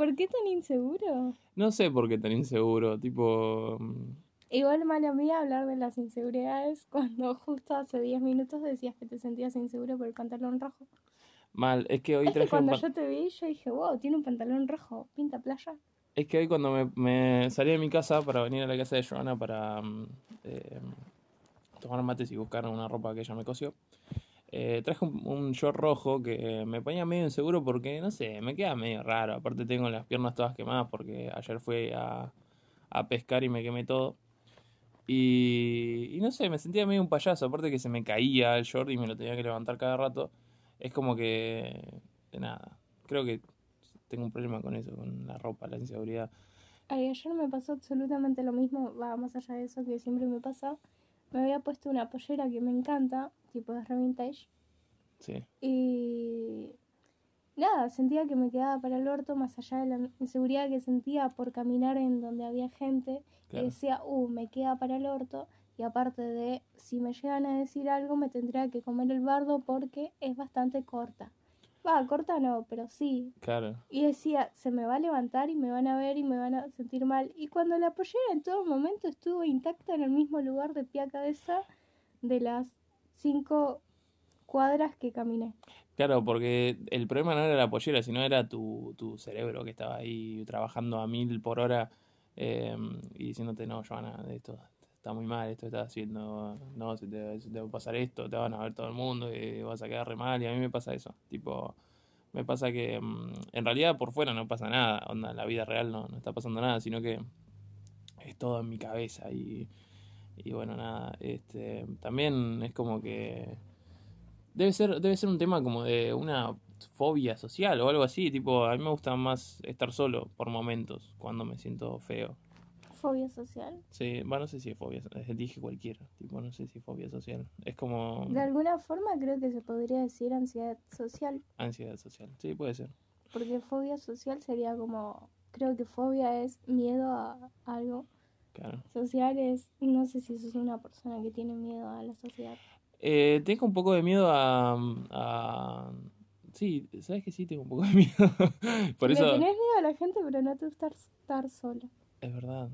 ¿Por qué tan inseguro? No sé por qué tan inseguro, tipo... mm, Igual mala mía hablar de las inseguridades cuando justo hace 10 minutos decías que te sentías inseguro por el pantalón rojo. Mal, es que hoy Es que traje un cuando pan- yo te vi, yo dije, wow, tiene un pantalón rojo, pinta playa. Es que hoy cuando me, me salí de mi casa para venir a la casa de Joana para mm, eh, tomar mates y buscar una ropa que ella me cosió, eh, traje un, un short rojo que me ponía medio inseguro porque, no sé, me queda medio raro. Aparte tengo las piernas todas quemadas porque ayer fui a, a pescar y me quemé todo. Y, y no sé, me sentía medio un payaso. Aparte que se me caía el short y me lo tenía que levantar cada rato. Es como que, de nada, creo que tengo un problema con eso, con la ropa, la inseguridad. Ay, ayer me pasó absolutamente lo mismo, va más allá de eso que siempre me pasa. Me había puesto una pollera que me encanta, tipo de re vintage, Sí, y nada, sentía que me quedaba para el orto, más allá de la inseguridad que sentía por caminar en donde había gente, claro. y decía, uh, me queda para el orto, y aparte de, si me llegan a decir algo, me tendría que comer el bardo porque es bastante corta. Va, corta no, pero sí, Claro, y decía, se me va a levantar y me van a ver y me van a sentir mal. Y cuando la pollera en todo momento estuvo intacta en el mismo lugar de pie a cabeza de las cinco cuadras que caminé. claro, porque el problema no era la pollera, sino era tu, tu cerebro que estaba ahí trabajando a mil por hora eh, y diciéndote, no, Joana, esto está muy mal, esto estás haciendo, no, se te, se va a pasar esto, te van a ver todo el mundo y vas a quedar re mal. Y a mí me pasa eso, tipo, me pasa que mm, en realidad por fuera no pasa nada, onda, en la vida real no, no está pasando nada, sino que es todo en mi cabeza y, y bueno, nada, este, también es como que debe ser, debe ser un tema como de una fobia social o algo así, tipo, a mí me gusta más estar solo por momentos cuando me siento feo. Fobia social. Sí, bueno, no sé si es fobia, eh, dije cualquiera, tipo, no sé si es fobia social, es como De alguna forma creo que se podría decir ansiedad social, ansiedad social, sí, puede ser. porque fobia social sería como, creo que fobia es miedo a algo. Claro. Social es, no sé si sos una persona que tiene miedo a la sociedad. Eh, tengo un poco de miedo a, a... Sí, ¿sabes que sí? Tengo un poco de miedo. Por Le eso... tenés miedo a la gente, pero no te gusta estar solo. Es verdad.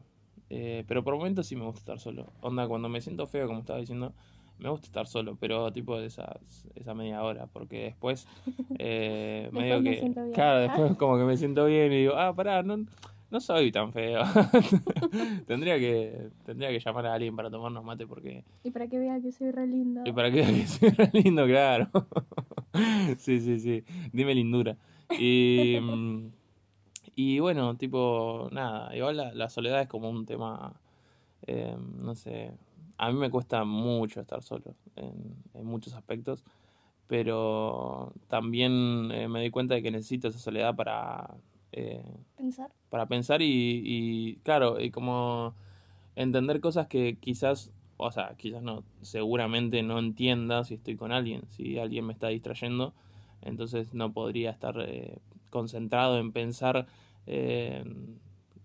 Eh, pero por momentos sí me gusta estar solo. Onda, cuando me siento feo, como estaba diciendo, me gusta estar solo, pero tipo de esas, esa media hora, porque después eh, Después medio me que... bien. Claro, después como que me siento bien y digo, ah, pará, no, no soy tan feo. tendría que tendría que llamar a alguien para tomarnos mate porque... Y para que vea que soy re lindo. Y para que vea que soy re lindo, claro. sí, sí, sí. Dime lindura. Y, mm, y bueno, tipo, nada, igual la, la soledad es como un tema, eh, no sé, a mí me cuesta mucho estar solo en, en muchos aspectos, pero también eh, me doy cuenta de que necesito esa soledad para, eh, Pensar. para pensar y, y, claro, y como entender cosas que quizás, o sea, quizás no, seguramente no entienda si estoy con alguien, si alguien me está distrayendo, entonces no podría estar eh, concentrado en pensar eh,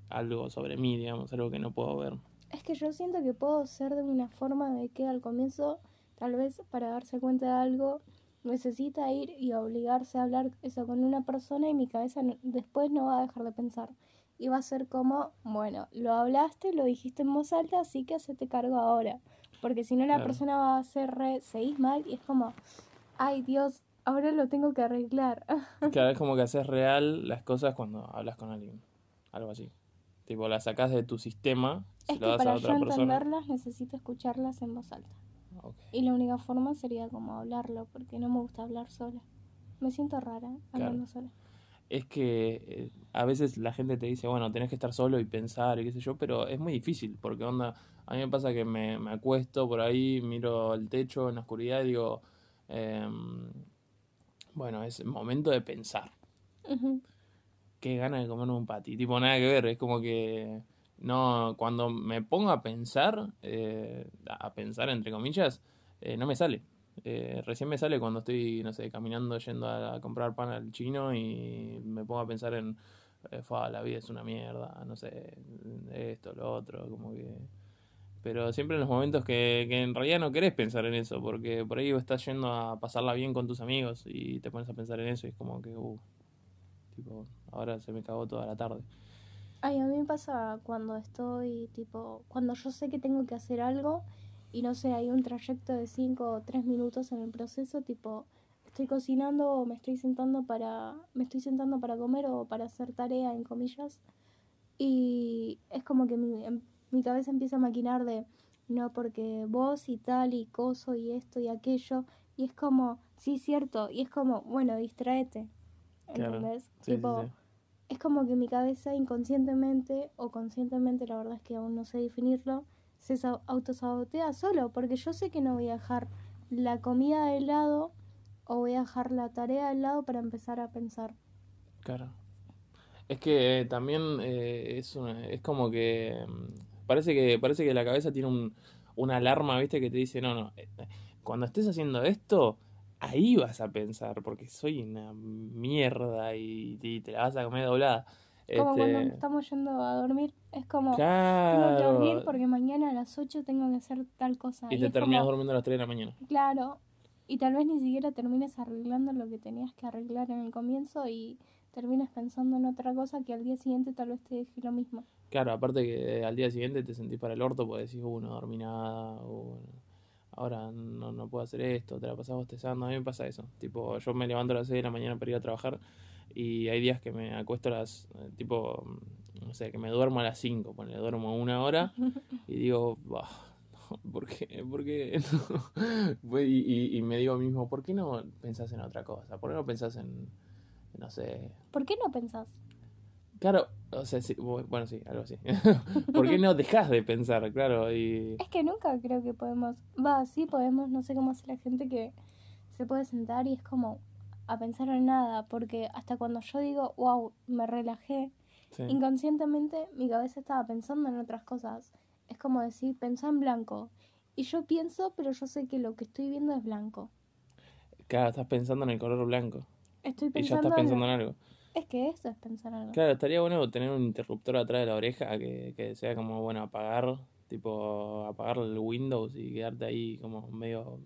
algo sobre mí, digamos, algo que no puedo ver. Es que yo siento que puedo ser de una forma de que al comienzo, tal vez para darse cuenta de algo, necesita ir y obligarse a hablar eso con una persona y mi cabeza no- después no va a dejar de pensar. Y va a ser como, bueno, lo hablaste, lo dijiste en voz alta, así que hacete cargo ahora. Porque si no la Claro. persona va a ser re, seguís mal y es como, ay Dios, ahora lo tengo que arreglar. Cada vez como que haces real las cosas cuando hablas con alguien, algo así. Tipo, las sacás de tu sistema, es lo que das a para yo otra persona. entenderlas necesito escucharlas en voz alta. Y la única forma sería como hablarlo, porque no me gusta hablar sola. Me siento rara hablando sola. Es que eh, a veces la gente te dice, bueno, tenés que estar solo y pensar y qué sé yo, pero es muy difícil, porque onda, a mí me pasa que me, me acuesto por ahí, miro el techo en la oscuridad y digo, em, bueno, es momento de pensar. Ujú. Qué ganas de comerme un patty, tipo nada que ver, es como que no, cuando me pongo a pensar, eh, a pensar entre comillas, eh, no me sale. Eh, recién me sale cuando estoy, no sé, caminando, yendo a, comprar pan al chino y me pongo a pensar en, eh, "Fua, la vida es una mierda, no sé, esto, lo otro, como que... Pero siempre en los momentos que, que en realidad no querés pensar en eso, porque por ahí estás yendo a pasarla bien con tus amigos y te pones a pensar en eso y es como que, uh, tipo, ahora se me cagó toda la tarde. Ay, a mí me pasa cuando estoy, tipo, cuando yo sé que tengo que hacer algo y no sé, hay un trayecto de 5 o 3 minutos en el proceso, tipo, estoy cocinando o me estoy sentando para, me estoy sentando para comer o para hacer tarea, en comillas, y es como que mi, em, mi cabeza empieza a maquinar de, no, porque vos y tal y coso y esto y aquello, y es como, sí, cierto, y es como, bueno, distraete, Claro. ¿entendés? Sí, tipo, sí. es como que mi cabeza inconscientemente o conscientemente, la verdad es que aún no sé definirlo, se sa- autosabotea solo, porque yo sé que no voy a dejar la comida de lado o voy a dejar la tarea de lado para empezar a pensar. Claro. Es que eh, también eh, es, una- es como que mm, parece que parece que la cabeza tiene un, una alarma, ¿viste? Que te dice, no, no, eh, cuando estés haciendo esto, ahí vas a pensar, porque soy una mierda y, y te la vas a comer doblada. Como cuando Este, estamos yendo a dormir, es como, tengo que dormir claro. porque mañana a las 8 tengo que hacer tal cosa. Y Y te terminas como, durmiendo a las 3 de la mañana. claro, y tal vez ni siquiera termines arreglando lo que tenías que arreglar en el comienzo y termines pensando en otra cosa que al día siguiente tal vez te deje lo mismo. Claro, aparte que al día siguiente te sentís para el orto porque decís, uh, no dormí nada, uh, ahora no, no puedo hacer esto, te la pasás bostezando. A mí me pasa eso. Tipo, yo me levanto a las 6 de la mañana para ir a trabajar y hay días que me acuesto a las, eh, tipo, mm, no sé, que me duermo a las 5, ponele, duermo una hora y digo, bah, ¿por qué? ¿Por qué? No. Y, y- y me digo mismo, ¿por qué no pensás en otra cosa? ¿Por qué no pensás en, no sé, ¿Por qué no pensás? Claro, o sea, sí, bu- bueno, sí, algo así. ¿Por qué no dejas de pensar? Claro, y Es que nunca creo que podemos, va, sí podemos, no sé cómo hace la gente que se puede sentar y es como a pensar en nada, porque hasta cuando yo digo, wow, me relajé, sí, inconscientemente mi cabeza estaba pensando en otras cosas. Es como decir, pensá en blanco. Y yo pienso, pero yo sé que lo que estoy viendo es blanco. claro, estás pensando en el color blanco Estoy y ya pensando estás en... pensando en algo. Es que eso es pensar algo. Claro, estaría bueno tener un interruptor atrás de la oreja que, que sea como, bueno, apagar, tipo, apagar el Windows y quedarte ahí como medio,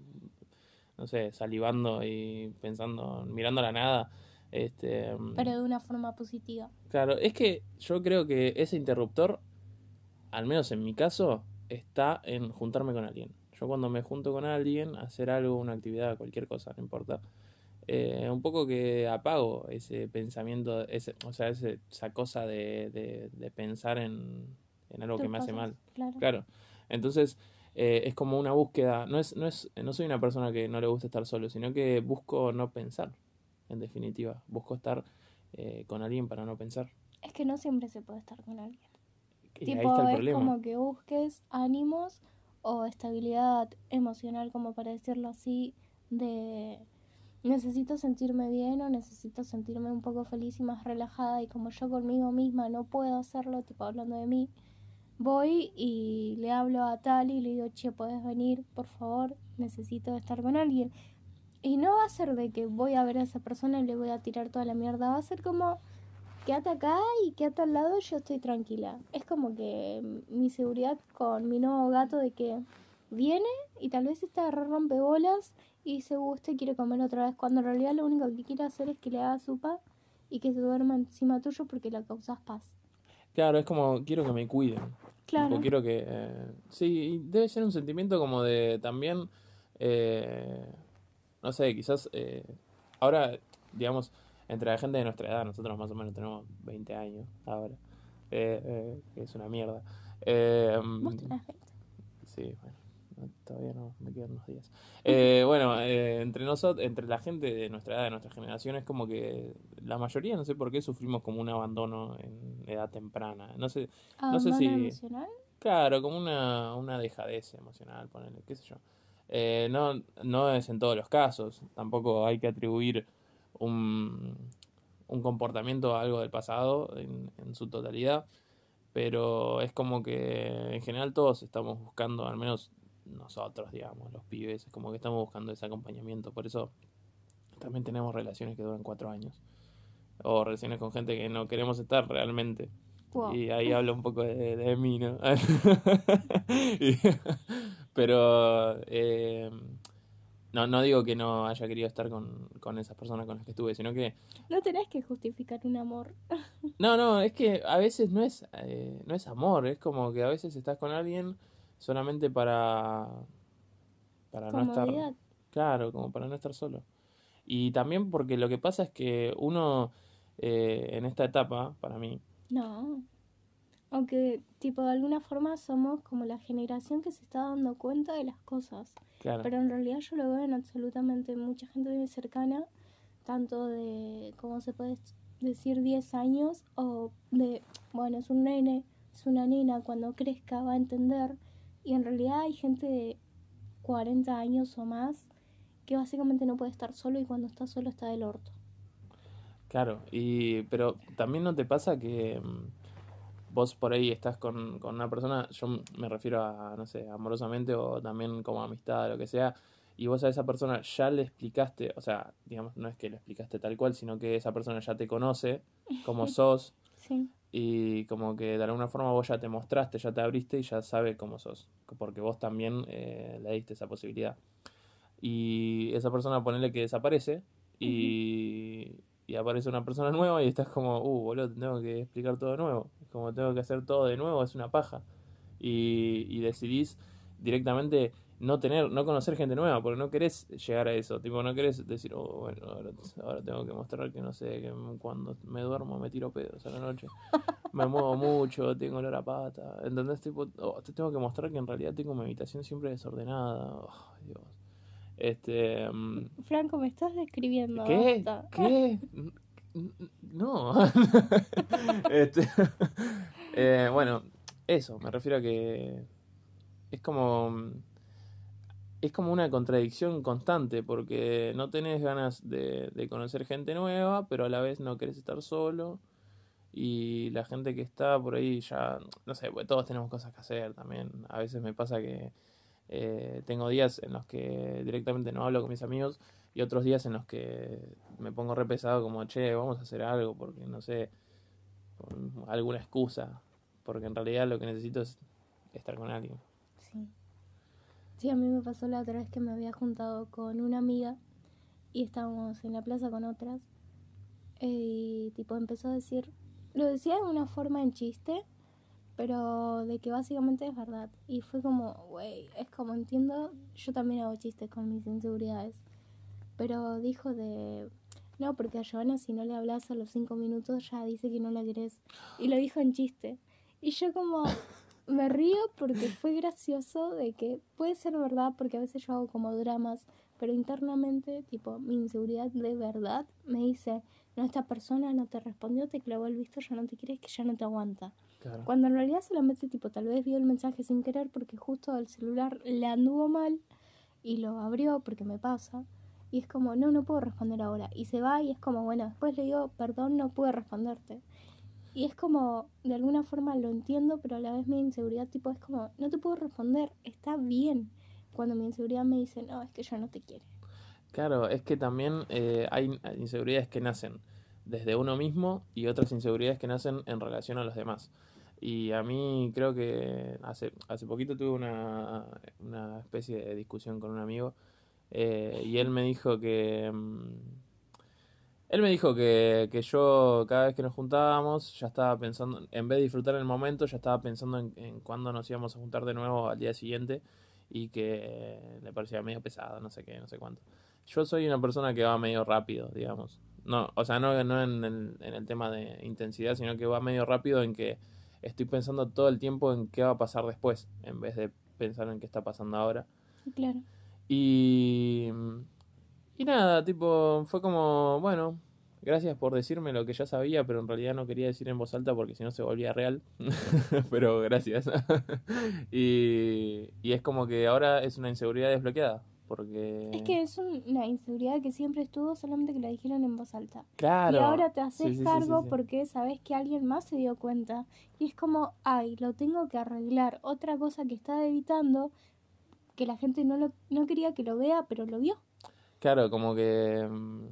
no sé, salivando y pensando, mirando a la nada. Este, Pero de una forma positiva. Claro, es que yo creo que ese interruptor, al menos en mi caso, está en juntarme con alguien. Yo cuando me junto con alguien, hacer algo, una actividad, cualquier cosa, no importa, eh, un poco que apago ese pensamiento, ese, o sea, ese- esa cosa de, de- de pensar en, en algo que me hace mal. Claro. Claro. Entonces, eh, es como una búsqueda. No es, no es, no soy una persona que no le gusta estar solo, sino que busco no pensar, en definitiva. Busco estar eh, con alguien para no pensar. Es que no siempre se puede estar con alguien. Y ahí Tipo, está el es problema. como que busques ánimos o estabilidad emocional, como para decirlo así, de necesito sentirme bien o necesito sentirme un poco feliz y más relajada y como yo conmigo misma no puedo hacerlo, tipo hablando de mí, voy y le hablo a tal y le digo, che, ¿podés venir? Por favor, necesito estar con alguien. Y no va a ser de que voy a ver a esa persona y le voy a tirar toda la mierda, va a ser como quédate acá y quédate al lado, yo estoy tranquila. Es como que mi seguridad con mi nuevo gato de que viene y tal vez está re rompebolas y dice, uh, usted quiere comer otra vez, cuando en realidad lo único que quiere hacer es que le haga sopa y que se duerma encima tuyo porque le causas paz. Claro, es como quiero que me cuiden. Claro. Tipo, quiero que... eh, sí, y debe ser un sentimiento como de también... eh, no sé, quizás... eh, ahora, digamos, entre la gente de nuestra edad, nosotros más o menos tenemos 20 años ahora. eh, eh, que es una mierda. Eh, Vos tenés 20. Sí, bueno, no, todavía no, me quedan unos días. Eh, bueno, eh, entre nosotros, entre la gente de nuestra edad, de nuestra generación, es como que la mayoría, no sé por qué, sufrimos como un abandono en edad temprana. No sé, no sé ¿Abandono si, emocional? claro, como una, una dejadez emocional, ponele, qué sé yo. Eh, no, no es en todos los casos, tampoco hay que atribuir un, un comportamiento a algo del pasado en, en su totalidad pero es como que en general todos estamos buscando, al menos nosotros, digamos, los pibes, es como que estamos buscando ese acompañamiento. Por eso también tenemos relaciones que duran cuatro años. O relaciones con gente que no queremos estar realmente. Wow. Y ahí hablo un poco de, de mí, ¿no? Y- pero eh, No, no digo que no haya querido estar con, con esas personas con las que estuve, sino que... No tenés que justificar un amor. No, no, es que a veces no es, eh, no es amor, es como que a veces estás con alguien solamente para... Para no estar... Claro, como para no estar solo. Y también porque lo que pasa es que uno eh, en esta etapa, para mí, No. Aunque, tipo, de alguna forma somos como la generación que se está dando cuenta de las cosas. claro, Pero en realidad yo lo veo en absolutamente mucha gente muy cercana, tanto de, ¿cómo se puede decir? 10 años o de, bueno, es un nene, es una nena, cuando crezca va a entender. Y en realidad hay gente de 40 años o más que básicamente no puede estar solo y cuando está solo está del orto. claro. Y, pero también no te pasa que mm, vos por ahí estás con, con una persona, yo me refiero a, no sé, amorosamente o también como amistad, lo que sea, y vos a esa persona ya le explicaste, o sea, digamos, no es que le explicaste tal cual, sino que esa persona ya te conoce como sos Sí, y como que de alguna forma vos ya te mostraste, ya te abriste y ya sabe cómo sos, porque vos también eh, le diste esa posibilidad. Y esa persona ponele que desaparece y, y aparece una persona nueva y estás como, uh, boludo, te tengo que explicar todo de nuevo. Es como tengo que hacer todo de nuevo, es una paja. Y, y decidís directamente no tener, no conocer gente nueva, porque no querés llegar a eso. Tipo, no querés decir, oh, bueno, ahora, ahora tengo que mostrar que no sé, que cuando me duermo me tiro pedos a la noche. Me muevo mucho, tengo olor a pata. ¿Entendés? Tipo, oh, te tengo que mostrar que en realidad tengo mi habitación siempre desordenada. Oh, Dios. Este. mm, Franco, me estás describiendo. ¿Qué? ¿Qué? No. Este, eh, bueno, eso, me refiero a que es como es como una contradicción constante porque no tenés ganas de, conocer gente nueva, pero a la vez no querés estar solo y la gente que está por ahí ya, no sé, pues todos tenemos cosas que hacer también. A veces me pasa que eh, tengo días en los que directamente no hablo con mis amigos y otros días en los que me pongo re pesado como, che, vamos a hacer algo porque no sé, alguna excusa, porque en realidad lo que necesito es estar con alguien. Sí. Sí, a mí me pasó la otra vez que me había juntado con una amiga y estábamos en la plaza con otras. Y tipo empezó a decir, lo decía de una forma en chiste, pero de que básicamente es verdad. Y fue como, güey, es como entiendo, yo también hago chistes con mis inseguridades. Pero dijo de, no, porque a Joana si no le hablas a los cinco minutos ya dice que no la querés. Y lo dijo en chiste. Y yo como, me río porque fue gracioso de que puede ser verdad porque a veces yo hago como dramas, pero internamente, tipo, mi inseguridad de verdad me dice, no, esta persona no te respondió, te clavó el visto, ya no te quieres, que ya no te aguanta. Claro. Cuando en realidad solamente, tipo, tal vez vio el mensaje sin querer porque justo el celular le anduvo mal y lo abrió porque me pasa. Y es como, no, no puedo responder ahora. Y se va y es como, bueno, después le digo, perdón, no pude responderte. Y es como, de alguna forma lo entiendo, pero a la vez mi inseguridad, tipo, es como, no te puedo responder, está bien. Cuando mi inseguridad me dice, no, es que ya no te quiere. Claro, es que también eh, hay inseguridades que nacen desde uno mismo y otras inseguridades que nacen en relación a los demás. Y a mí creo que hace, hace poquito tuve una, una especie de discusión con un amigo eh, y él me dijo que... mm, Él me dijo que, que yo cada vez que nos juntábamos ya estaba pensando, en vez de disfrutar el momento, ya estaba pensando en, en cuándo nos íbamos a juntar de nuevo al día siguiente y que le parecía medio pesado, no sé qué, no sé cuánto. Yo soy una persona que va medio rápido, digamos. No, o sea, no, no en, el, en el tema de intensidad, sino que va medio rápido en que estoy pensando todo el tiempo en qué va a pasar después, en vez de pensar en qué está pasando ahora. Claro. Y, y nada, tipo, fue como, bueno, gracias por decirme lo que ya sabía, pero en realidad no quería decir en voz alta porque si no se volvía real. pero gracias. y, y es como que ahora es una inseguridad desbloqueada. Porque... Es que es un- una inseguridad que siempre estuvo, solamente que la dijeron en voz alta. Claro. Y ahora te haces Sí, sí, sí, cargo sí. porque sabes que alguien más se dio cuenta. Y es como, ay, lo tengo que arreglar. Otra cosa que estaba evitando, que la gente no, lo, no quería que lo vea, pero lo vio. Claro, como que mm,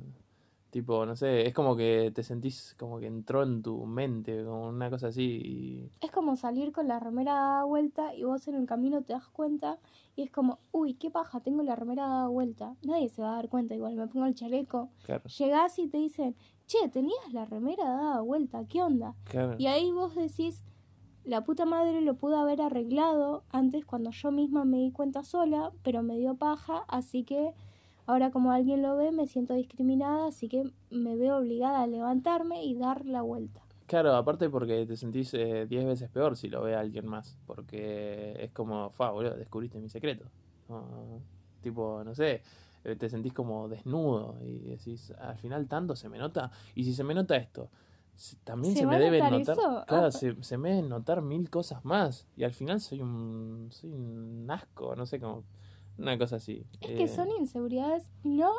Tipo, no sé, es como que te sentís como que entró en tu mente, como una cosa así. y- Es como salir con la remera dada vuelta y vos en el camino te das cuenta y es como, uy, qué paja, tengo la remera dada vuelta. Nadie se va a dar cuenta, igual me pongo el chaleco. Claro, Llegás y te dicen, che, tenías la remera dada vuelta, ¿qué onda? claro. Y ahí vos decís, la puta madre lo pudo haber arreglado antes cuando yo misma me di cuenta sola, pero me dio paja, así que ahora como alguien lo ve me siento discriminada, así que me veo obligada a levantarme y dar la vuelta. Claro, aparte porque te sentís eh, diez veces peor si lo ve alguien más, porque es como, fa, boludo, descubriste mi secreto. Tipo, no sé, eh, te sentís como desnudo y decís, al final tanto se me nota, y si se me nota esto, también ¿Se me a debe notar claro, Ah. se, se me deben notar mil cosas más, y al final soy un, soy un asco, no sé, como una cosa así. Es que Eh, son inseguridades, no,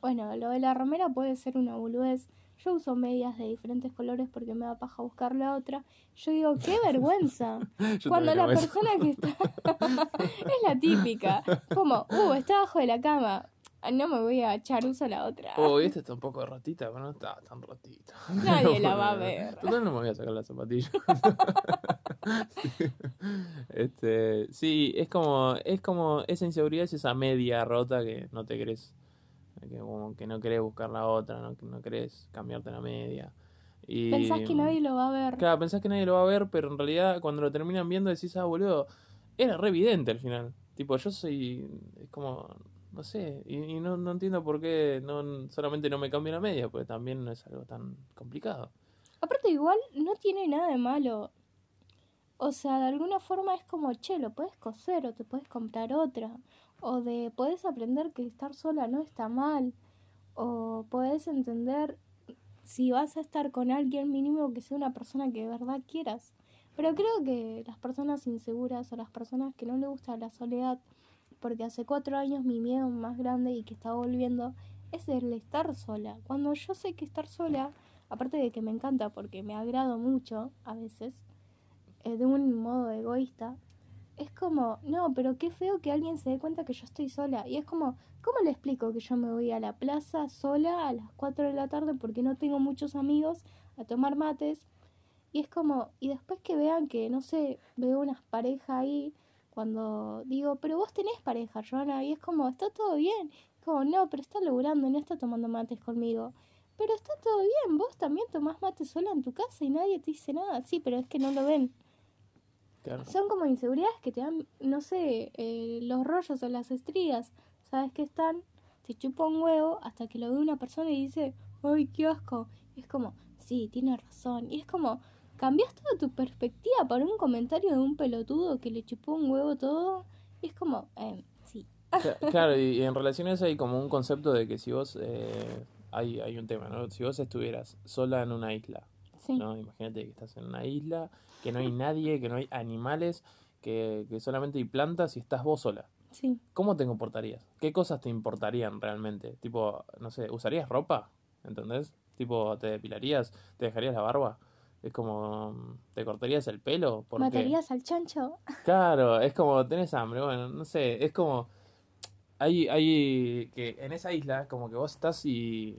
bueno, lo de la remera puede ser una boludez. Yo uso medias de diferentes colores porque me da paja buscar la otra. Yo digo, qué vergüenza. Cuando la eso. persona que está... es la típica. Como, uh, está abajo de la cama. Ah, No me voy a echar uso la otra. Oh, esta está un poco rotita, pero no está tan rotita. Nadie la va a ver. Total no me voy a sacar la zapatilla. este, sí, es como, es como, esa inseguridad es esa media rota que no te querés, que como que no querés buscar la otra, no, que no querés cambiarte la media. Y, Pensás que nadie lo va a ver. Claro, pensás que nadie lo va a ver, pero en realidad cuando lo terminan viendo decís, ah, boludo, era re evidente al final. Tipo, yo soy, es como, no sé, y, y no, no entiendo por qué no solamente no me cambio la media, porque también no es algo tan complicado. Aparte, igual no tiene nada de malo. O sea, de alguna forma es como, che, lo puedes coser o te puedes comprar otra. O de, puedes aprender que estar sola no está mal. O puedes entender si vas a estar con alguien mínimo que sea una persona que de verdad quieras. Pero creo que las personas inseguras o las personas que no les gusta la soledad, porque hace cuatro años mi miedo más grande y que está volviendo es el estar sola. Cuando yo sé que estar sola aparte de que me encanta porque me agrado mucho a veces, eh, de un modo egoísta, es como, no, pero qué feo que alguien se dé cuenta que yo estoy sola. Y es como, ¿cómo le explico que yo me voy a la plaza sola a las 4 de la tarde porque no tengo muchos amigos a tomar mates? Y es como, y después que vean que, no sé, veo unas parejas ahí, cuando digo, pero vos tenés pareja, Joana, y es como, está todo bien. Como, no, pero está laburando, no está tomando mates conmigo. Pero está todo bien, vos también tomás mate sola en tu casa y nadie te dice nada. Sí, pero es que no lo ven. Claro. Son como inseguridades que te dan, no sé, eh, los rollos o las estrías. Sabes que están, te chupa un huevo hasta que lo ve una persona y dice, ¡ay, qué asco! Y es como, sí, tiene razón. Y es como, cambias toda tu perspectiva por un comentario de un pelotudo que le chupó un huevo todo. Y es como, eh, sí. Cla- Claro, y, en eso hay como un concepto de que si vos, eh, hay, hay un tema, ¿no? Si vos estuvieras sola en una isla, Sí. ¿no? Imagínate que estás en una isla, que no hay nadie, que no hay animales, que, que solamente hay plantas y estás vos sola. Sí. ¿Cómo te comportarías? ¿Qué cosas te importarían realmente? Tipo, no sé, ¿usarías ropa? ¿Entendés? Tipo, ¿te depilarías? ¿Te dejarías la barba? Es como, ¿te cortarías el pelo? Porque, ¿Matarías al chancho? Claro, es como, tenés hambre, bueno, no sé, es como, hay, hay, que en esa isla, como que vos estás y,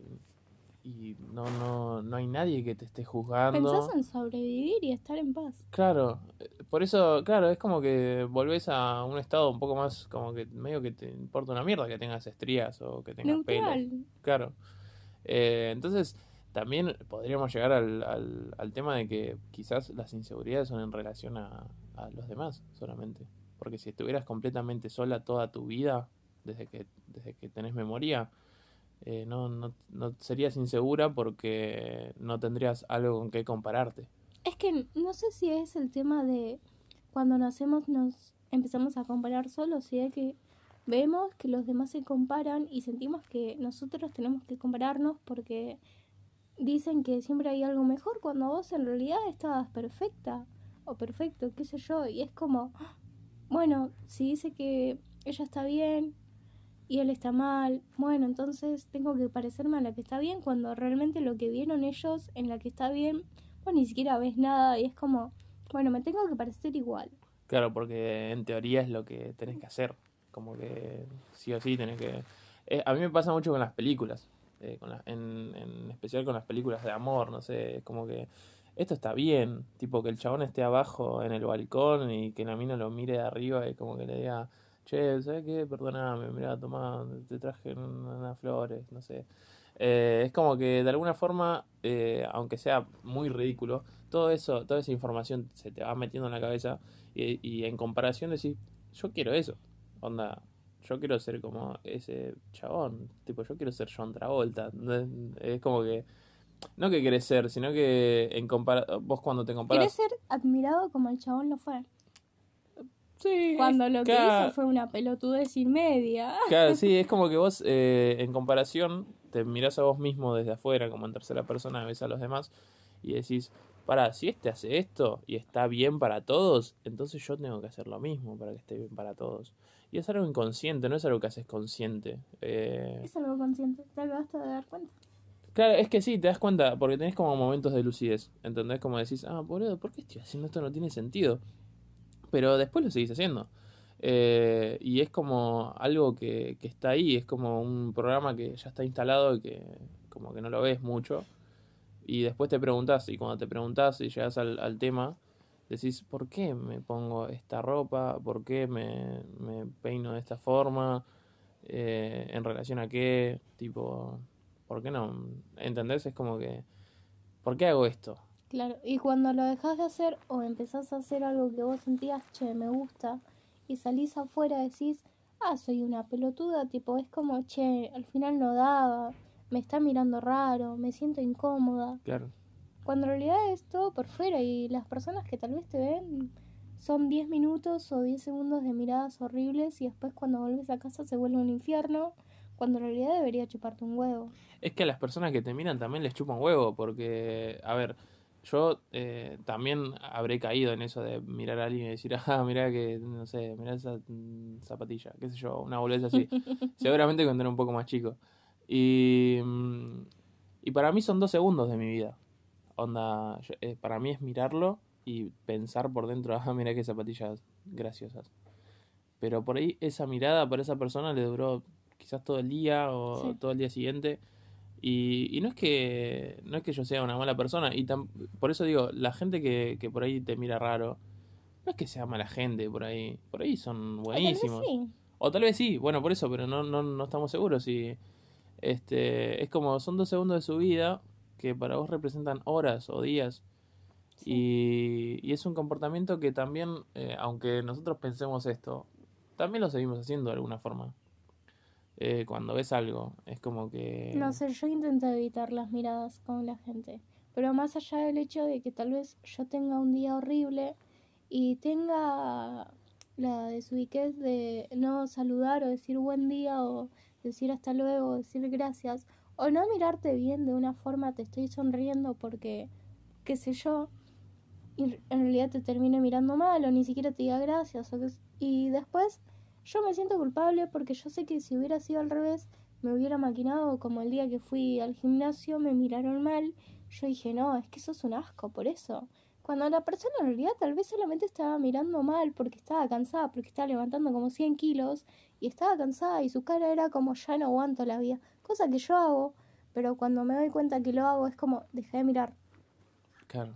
y no, no, no hay nadie que te esté juzgando. Pensás en sobrevivir y estar en paz. Claro, eh, por eso, claro, es como que volvés a un estado un poco más, como que medio que te importa una mierda que tengas estrías o que tengas pelos. Neutral. Claro. Eh, entonces, también podríamos llegar al, al, al tema de que quizás las inseguridades son en relación a, a los demás solamente. Porque si estuvieras completamente sola toda tu vida, desde que, desde que tenés memoria, eh, no, no, no serías insegura porque no tendrías algo con qué compararte. Es que no sé si es el tema de cuando nacemos nos empezamos a comparar solos y es que vemos que los demás se comparan y sentimos que nosotros tenemos que compararnos porque dicen que siempre hay algo mejor cuando vos en realidad estabas perfecta o perfecto, qué sé yo, y es como, bueno, si dice que ella está bien y él está mal, bueno, entonces tengo que parecerme a la que está bien cuando realmente lo que vieron ellos en la que está bien vos ni siquiera ves nada y es como, bueno, me tengo que parecer igual. Claro, porque en teoría es lo que tenés que hacer. Como que sí o sí tenés que... Eh, a mí me pasa mucho con las películas. eh, con la- en, en especial con las películas de amor, no sé, es como que esto está bien, tipo que el chabón esté abajo en el balcón y que la mina lo mire de arriba y como que le diga, che, ¿sabes qué? Perdóname, mira, toma, te traje un- unas flores, no sé. Eh, es como que de alguna forma, eh, aunque sea muy ridículo, todo eso, toda esa información se te va metiendo en la cabeza y, en comparación decís, yo quiero eso, onda, yo quiero ser como ese chabón, tipo, yo quiero ser John Travolta, es como que, no que querés ser, sino que en vos cuando te Querés comparas, ser admirado como el chabón lo fue. Sí, Cuando lo que hizo fue una pelotudez y media. Claro, sí, es como que vos eh, en comparación te mirás a vos mismo desde afuera, como en tercera persona, ves a los demás y decís, para, si este hace esto y está bien para todos, entonces yo tengo que hacer lo mismo para que esté bien para todos. Y es algo inconsciente, no es algo que haces consciente. Eh, Es algo consciente, te acabas de dar cuenta. Claro, es que sí, te das cuenta, porque tenés como momentos de lucidez, ¿entendés? Como decís, ah, boludo, ¿por qué estoy haciendo esto? No tiene sentido. Pero después lo seguís haciendo. Eh, y es como algo que, que está ahí, es como un programa que ya está instalado y que como que no lo ves mucho. Y después te preguntás, y cuando te preguntás y llegas al, al tema, decís, ¿por qué me pongo esta ropa? ¿Por qué me, me peino de esta forma? Eh, ¿En relación a qué? Tipo, ¿por qué no? ¿Entendés? Es como que, ¿por qué hago esto? Claro, y cuando lo dejas de hacer o empezás a hacer algo que vos sentías, che, me gusta, y salís afuera decís, ah, soy una pelotuda, tipo, es como, che, al final no daba, me está mirando raro, me siento incómoda. Claro. Cuando en realidad es todo por fuera y las personas que tal vez te ven son 10 minutos o 10 segundos de miradas horribles y después cuando vuelves a casa se vuelve un infierno, cuando en realidad debería chuparte un huevo. Es que a las personas que te miran también les chupan huevo, porque, a ver, yo eh, también habré caído en eso de mirar a alguien y decir, ah, mira que, no sé, mira esa mm, zapatilla, qué sé yo, una boludez así. Seguramente cuando era un poco más chico. Y, mm, y para mí son dos segundos de mi vida. Onda, yo- eh, para mí es mirarlo y pensar por dentro, ah, mira qué zapatillas graciosas. Pero por ahí esa mirada para esa persona le duró quizás todo el día o Sí. todo el día siguiente. Y, y no es que no es que yo sea una mala persona. Y tam- por eso digo, la gente que, que por ahí te mira raro, no es que sea mala gente por ahí. Por ahí son O tal vez buenísimos. sí. O tal vez sí, bueno, por eso, pero no, no, no estamos seguros. Y este, es como son dos segundos de su vida que para vos representan horas o días. Y, y es un comportamiento que también, eh, aunque nosotros pensemos esto, también lo seguimos haciendo de alguna forma. Eh, cuando ves algo, es como que... No sé, yo intento evitar las miradas con la gente. Pero más allá del hecho de que tal vez yo tenga un día horrible y tenga la desubiquez de no saludar o decir buen día o decir hasta luego o decir gracias o no mirarte bien de una forma te estoy sonriendo porque qué sé yo y en realidad te termine mirando mal o ni siquiera te diga gracias o que y después yo me siento culpable porque yo sé que si hubiera sido al revés me hubiera maquinado como el día que fui al gimnasio me miraron mal yo dije no es que sos un asco por eso cuando la persona en realidad tal vez solamente estaba mirando mal porque estaba cansada porque estaba levantando como 100 kilos y estaba cansada y su cara era como ya no aguanto la vida cosa que yo hago pero cuando me doy cuenta que lo hago es como dejé de mirar Claro.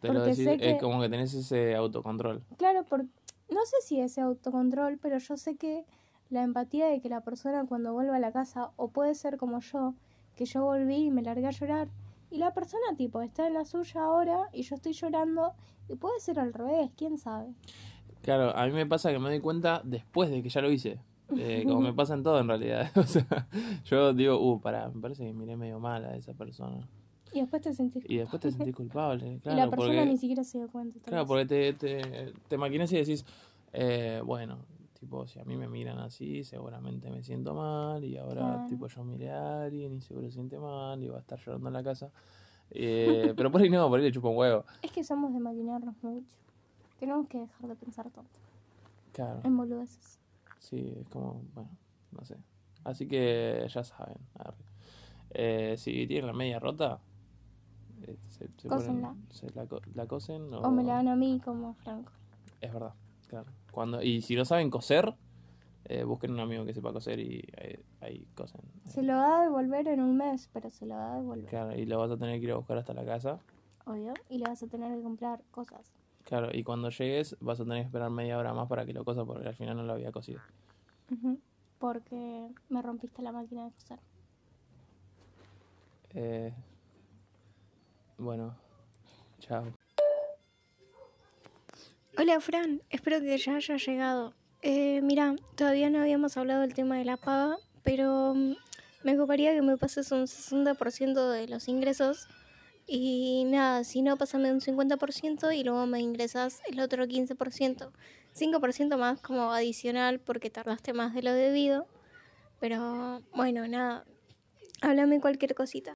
Te lo Porque decís, es que- como que tenés ese autocontrol. Claro, por, no sé si ese autocontrol, pero yo sé que la empatía de que la persona cuando vuelva a la casa, o puede ser como yo, que yo volví y me largué a llorar, y la persona tipo está en la suya ahora y yo estoy llorando, y puede ser al revés, quién sabe. Claro, a mí me pasa que me doy cuenta después de que ya lo hice. Eh, como me pasa en todo en realidad. O sea, yo digo, uh, pará, me parece que miré medio mal a esa persona. Y después te sentís... Y después te sentís culpable, y claro. la persona porque, ni siquiera se dio cuenta. Claro, vez. porque te, te, te maquinas y decís, eh, bueno, tipo, si a mí me miran así, seguramente me siento mal. Y ahora, Claro. tipo, yo miré a alguien y seguro se siente mal y va a estar llorando en la casa. Eh, pero por ahí no, por ahí le chupa un huevo. Es que somos de maquinarnos mucho. Tenemos que dejar de pensar tanto Claro. en boludeces. Sí, es como, bueno, no sé. Así que ya saben. Eh, si tienen la media rota, se, se Cósenla. ponen- se la, co- la cosen o... O me la dan a mí como Franco. Es verdad, claro. Cuando, y si no saben coser, eh, busquen un amigo que sepa coser y hay, hay cosas. Se lo va a devolver en un mes, pero se lo va a devolver. Claro, y lo vas a tener que ir a buscar hasta la casa. Obvio. Y le vas a tener que comprar cosas. Claro, y cuando llegues vas a tener que esperar media hora más para que lo cosa porque al final no lo había cosido. Ujú. Porque me rompiste la máquina de coser. Eh, bueno, chao. Hola Fran, espero que ya haya llegado. Eh, mira, todavía no habíamos hablado del tema de la paga, pero mm, me ocuparía que me pases un 60% de los ingresos. Y nada, si no, pásame un 50% y luego me ingresas el otro 15%. 5% más como adicional porque tardaste más de lo debido. Pero bueno, nada, háblame cualquier cosita.